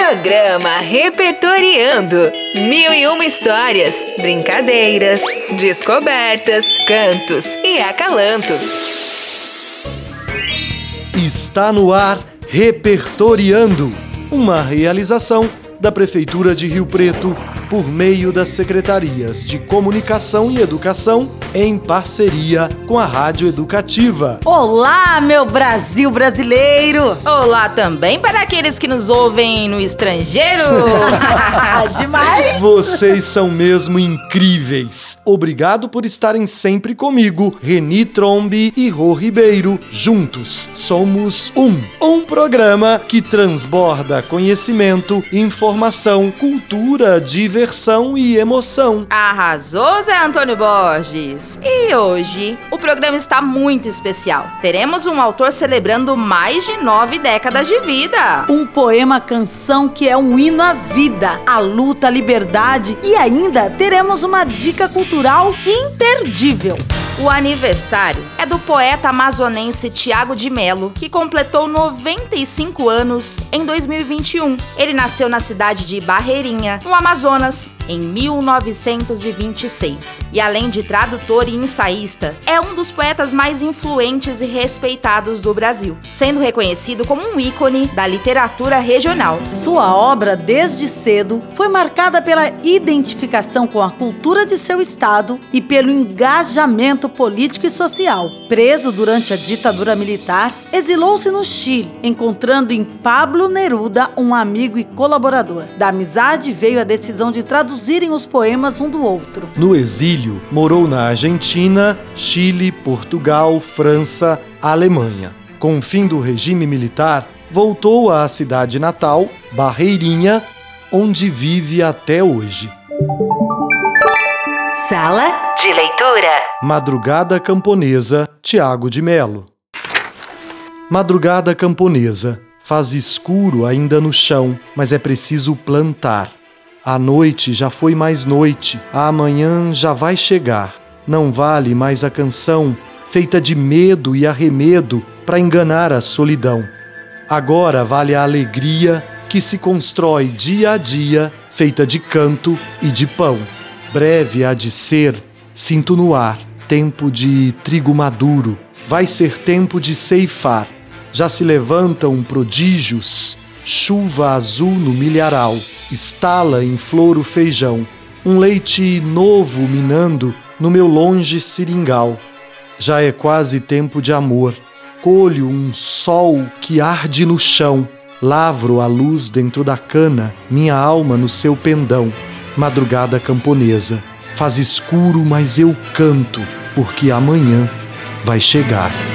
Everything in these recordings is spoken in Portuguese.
Programa Repertoriando. Mil e uma histórias, brincadeiras, descobertas, cantos e acalantos. Está no ar Repertoriando, uma realização da Prefeitura de Rio Preto por meio das secretarias de Comunicação e Educação em parceria com a Rádio Educativa. Olá, meu Brasil brasileiro! Olá também para aqueles que nos ouvem no estrangeiro! Demais! Vocês são mesmo incríveis! Obrigado por estarem sempre comigo, Reni Trombi e Rô Ribeiro. Juntos somos um. Um programa que transborda conhecimento, informação, cultura, diversão diversão e emoção. Arrasou, Zé Antônio Borges! E hoje o programa está muito especial. Teremos um autor celebrando mais de nove décadas de vida. Um poema canção que é um hino à vida, à luta, à liberdade e ainda teremos uma dica cultural imperdível. O aniversário é do poeta amazonense Tiago de Melo, que completou 95 anos em 2021. Ele nasceu na cidade de Barreirinha, no Amazonas, em 1926. E além de tradutor e ensaísta, é um dos poetas mais influentes e respeitados do Brasil, sendo reconhecido como um ícone da literatura regional. Sua obra, desde cedo, foi marcada pela identificação com a cultura de seu estado e pelo engajamento político e social. Preso durante a ditadura militar, exilou-se no Chile, encontrando em Pablo Neruda um amigo e colaborador. Da amizade veio a decisão de traduzirem os poemas um do outro. No exílio, morou na Argentina, Chile, Portugal, França, Alemanha. Com o fim do regime militar, voltou à cidade natal, Barreirinha, onde vive até hoje. Sala de leitura. Madrugada Camponesa, Tiago de Melo. Madrugada Camponesa. Faz escuro ainda no chão, mas é preciso plantar. A noite já foi mais noite, a amanhã já vai chegar. Não vale mais a canção feita de medo e arremedo para enganar a solidão. Agora vale a alegria que se constrói dia a dia, feita de canto e de pão. Breve há de ser, sinto no ar, tempo de trigo maduro, vai ser tempo de ceifar. Já se levantam prodígios, chuva azul no milharal, estala em flor o feijão, um leite novo minando no meu longe seringal. Já é quase tempo de amor, colho um sol que arde no chão, lavro a luz dentro da cana, minha alma no seu pendão madrugada camponesa. Faz escuro, mas eu canto, porque amanhã vai chegar.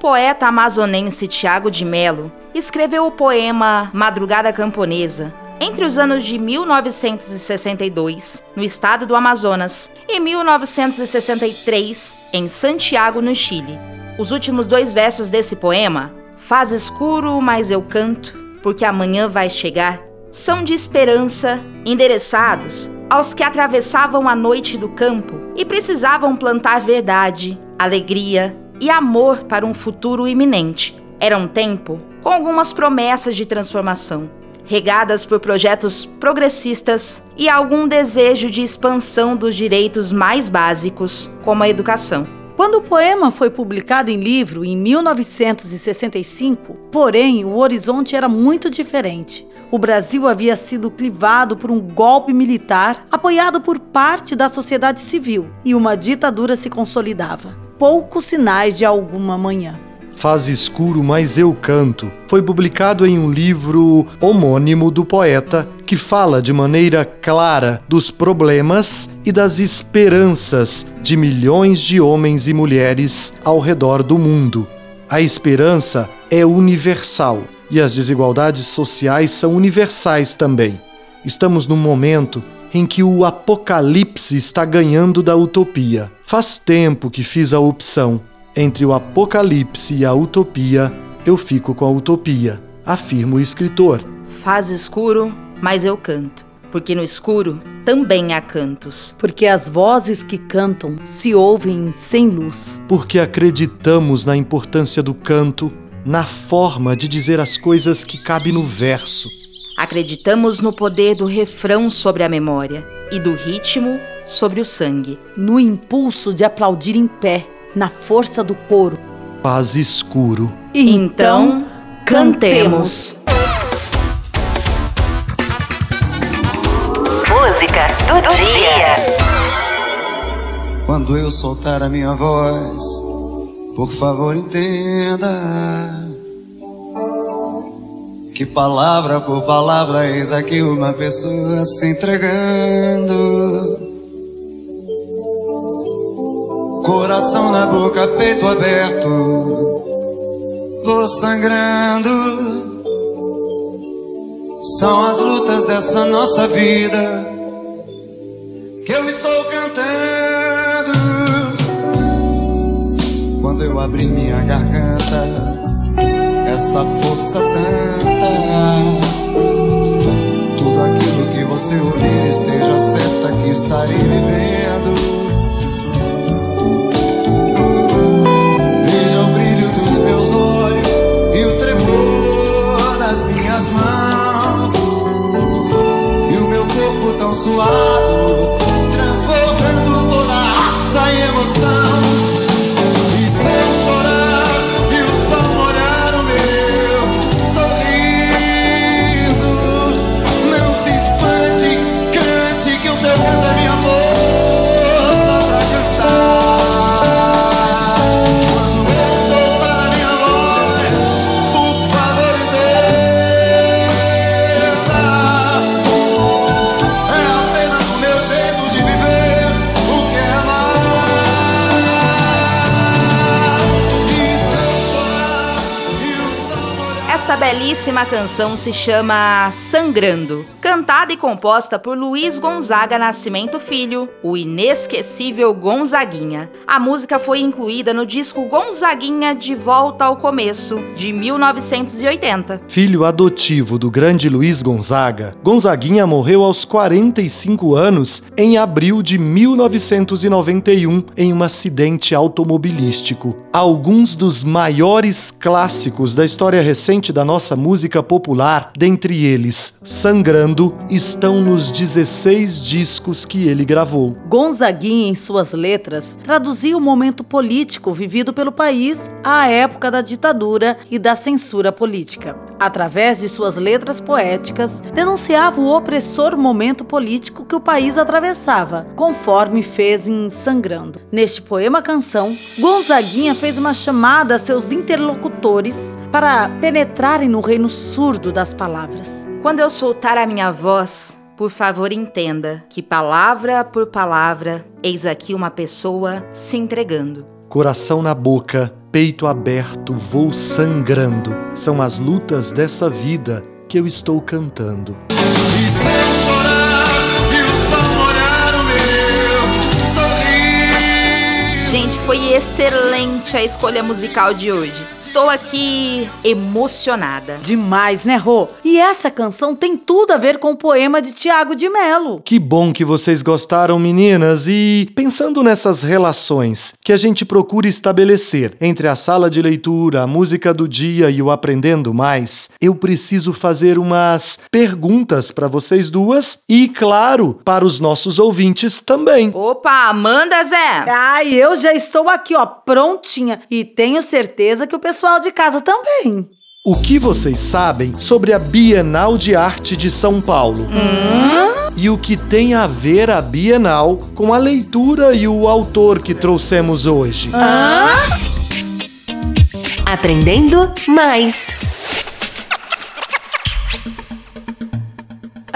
Poeta amazonense Tiago de Melo escreveu o poema Madrugada Camponesa entre os anos de 1962, no estado do Amazonas, e 1963, em Santiago, no Chile. Os últimos dois versos desse poema, Faz escuro, mas eu canto, porque amanhã vai chegar, são de esperança, endereçados aos que atravessavam a noite do campo e precisavam plantar verdade, alegria e amor para um futuro iminente. Era um tempo com algumas promessas de transformação, regadas por projetos progressistas e algum desejo de expansão dos direitos mais básicos, como a educação. Quando o poema foi publicado em livro em 1965, porém, o horizonte era muito diferente. O Brasil havia sido clivado por um golpe militar apoiado por parte da sociedade civil e uma ditadura se consolidava. Poucos sinais de alguma manhã. Faz escuro, mas eu canto, foi publicado em um livro homônimo do poeta que fala de maneira clara dos problemas e das esperanças de milhões de homens e mulheres ao redor do mundo. A esperança é universal e as desigualdades sociais são universais também. Estamos num momento em que o apocalipse está ganhando da utopia. Faz tempo que fiz a opção entre o apocalipse e a utopia, eu fico com a utopia, afirma o escritor. Faz escuro, mas eu canto, porque no escuro também há cantos. Porque as vozes que cantam se ouvem sem luz. Porque acreditamos na importância do canto, na forma de dizer as coisas que cabe no verso. Acreditamos no poder do refrão sobre a memória e do ritmo sobre o sangue. No impulso de aplaudir em pé, na força do coro. Paz escuro. Então, cantemos. Música do, do dia. dia. Quando eu soltar a minha voz, por favor entenda que palavra por palavra eis aqui uma pessoa se entregando. Coração na boca, peito aberto, vou sangrando. São as lutas dessa nossa vida que eu estou cantando. Quando eu abri minha garganta, essa força tanta. Tudo aquilo que você ouvir esteja certa que estarei vivendo. Belíssima canção se chama Sangrando, cantada e composta por Luiz Gonzaga Nascimento Filho, o inesquecível Gonzaguinha. A música foi incluída no disco Gonzaguinha de Volta ao Começo, de 1980. Filho adotivo do grande Luiz Gonzaga, Gonzaguinha morreu aos 45 anos em abril de 1991 em um acidente automobilístico. Alguns dos maiores clássicos da história recente da nossa música popular, dentre eles Sangrando, estão nos 16 discos que ele gravou. Gonzaguinha, em suas letras, traduzia o momento político vivido pelo país à época da ditadura e da censura política. Através de suas letras poéticas, denunciava o opressor momento político que o país atravessava, conforme fez em Sangrando. Neste poema-canção, Gonzaguinha fez uma chamada a seus interlocutores para penetrar entrarem no reino surdo das palavras. Quando eu soltar a minha voz, por favor entenda que palavra por palavra, eis aqui uma pessoa se entregando. Coração na boca, peito aberto, vou sangrando. São as lutas dessa vida que eu estou cantando. Foi excelente a escolha musical de hoje. Estou aqui emocionada. Demais, né, Rô? E essa canção tem tudo a ver com o poema de Tiago de Melo. Que bom que vocês gostaram, meninas. E pensando nessas relações que a gente procura estabelecer entre a sala de leitura, a música do dia e o aprendendo mais, eu preciso fazer umas perguntas para vocês duas e, claro, para os nossos ouvintes também. Opa, manda, Zé! Ai, eu já estou aqui, ó, prontinha. E tenho certeza que o pessoal de casa também. O que vocês sabem sobre a Bienal de Arte de São Paulo? Hum? E o que tem a ver a Bienal com a leitura e o autor que trouxemos hoje? Hã? Aprendendo mais.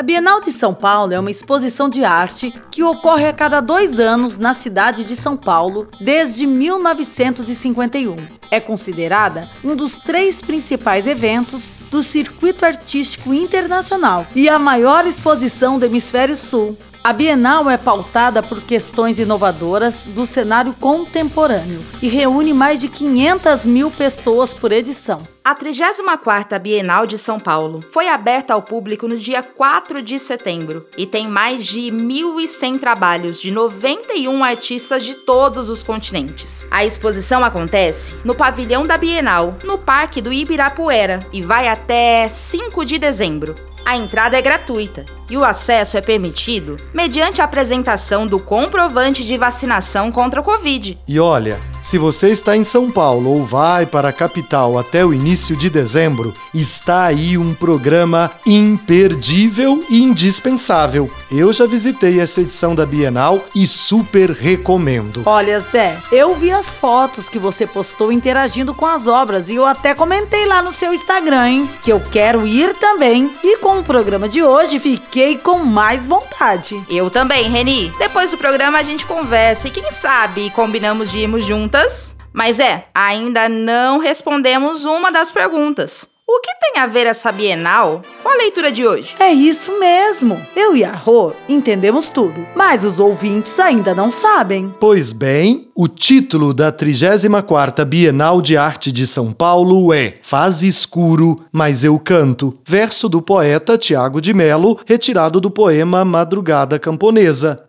Bienal de São Paulo é uma exposição de arte que ocorre a cada dois anos na cidade de São Paulo desde 1951. É considerada um dos três principais eventos do circuito artístico internacional e a maior exposição do Hemisfério Sul. A Bienal é pautada por questões inovadoras do cenário contemporâneo e reúne mais de 500 mil pessoas por edição. A 34ª Bienal de São Paulo foi aberta ao público no dia 4 de setembro e tem mais de 1.100 trabalhos de 91 artistas de todos os continentes. A exposição acontece no pavilhão da Bienal, no Parque do Ibirapuera, e vai até 5 de dezembro. A entrada é gratuita e o acesso é permitido mediante a apresentação do comprovante de vacinação contra o Covid. E olha, se você está em São Paulo ou vai para a capital até o início de dezembro, está aí um programa imperdível e indispensável. Eu já visitei essa edição da Bienal e super recomendo. Olha, Zé, eu vi as fotos que você postou interagindo com as obras e eu até comentei lá no seu Instagram, hein? Que eu quero ir também. E com o programa de hoje, fiquei com mais vontade. Eu também, Reni. Depois do programa a gente conversa e quem sabe combinamos de irmos juntas. Mas é, ainda não respondemos uma das perguntas. O que tem a ver essa Bienal com a leitura de hoje? É isso mesmo. Eu e a Rô entendemos tudo, mas os ouvintes ainda não sabem. Pois bem, o título da 34ª Bienal de Arte de São Paulo é Faz escuro, mas eu canto, verso do poeta Tiago de Melo, retirado do poema Madrugada Camponesa.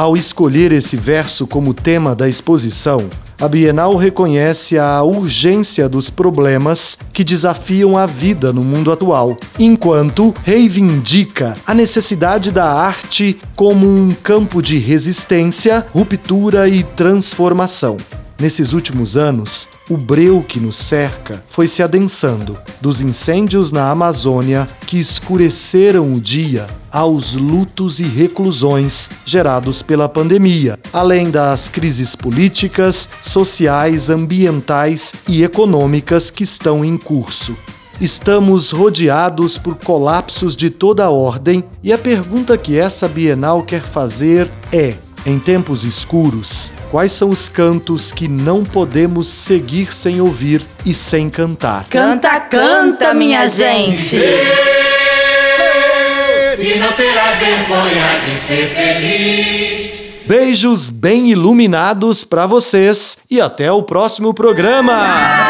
Ao escolher esse verso como tema da exposição, a Bienal reconhece a urgência dos problemas que desafiam a vida no mundo atual, enquanto reivindica a necessidade da arte como um campo de resistência, ruptura e transformação. Nesses últimos anos, o breu que nos cerca foi se adensando, dos incêndios na Amazônia que escureceram o dia aos lutos e reclusões gerados pela pandemia, além das crises políticas, sociais, ambientais e econômicas que estão em curso. Estamos rodeados por colapsos de toda a ordem e a pergunta que essa Bienal quer fazer é: em tempos escuros, quais são os cantos que não podemos seguir sem ouvir e sem cantar? Canta, canta, minha gente! E não terá vergonha de ser feliz. Beijos bem iluminados para vocês e até o próximo programa!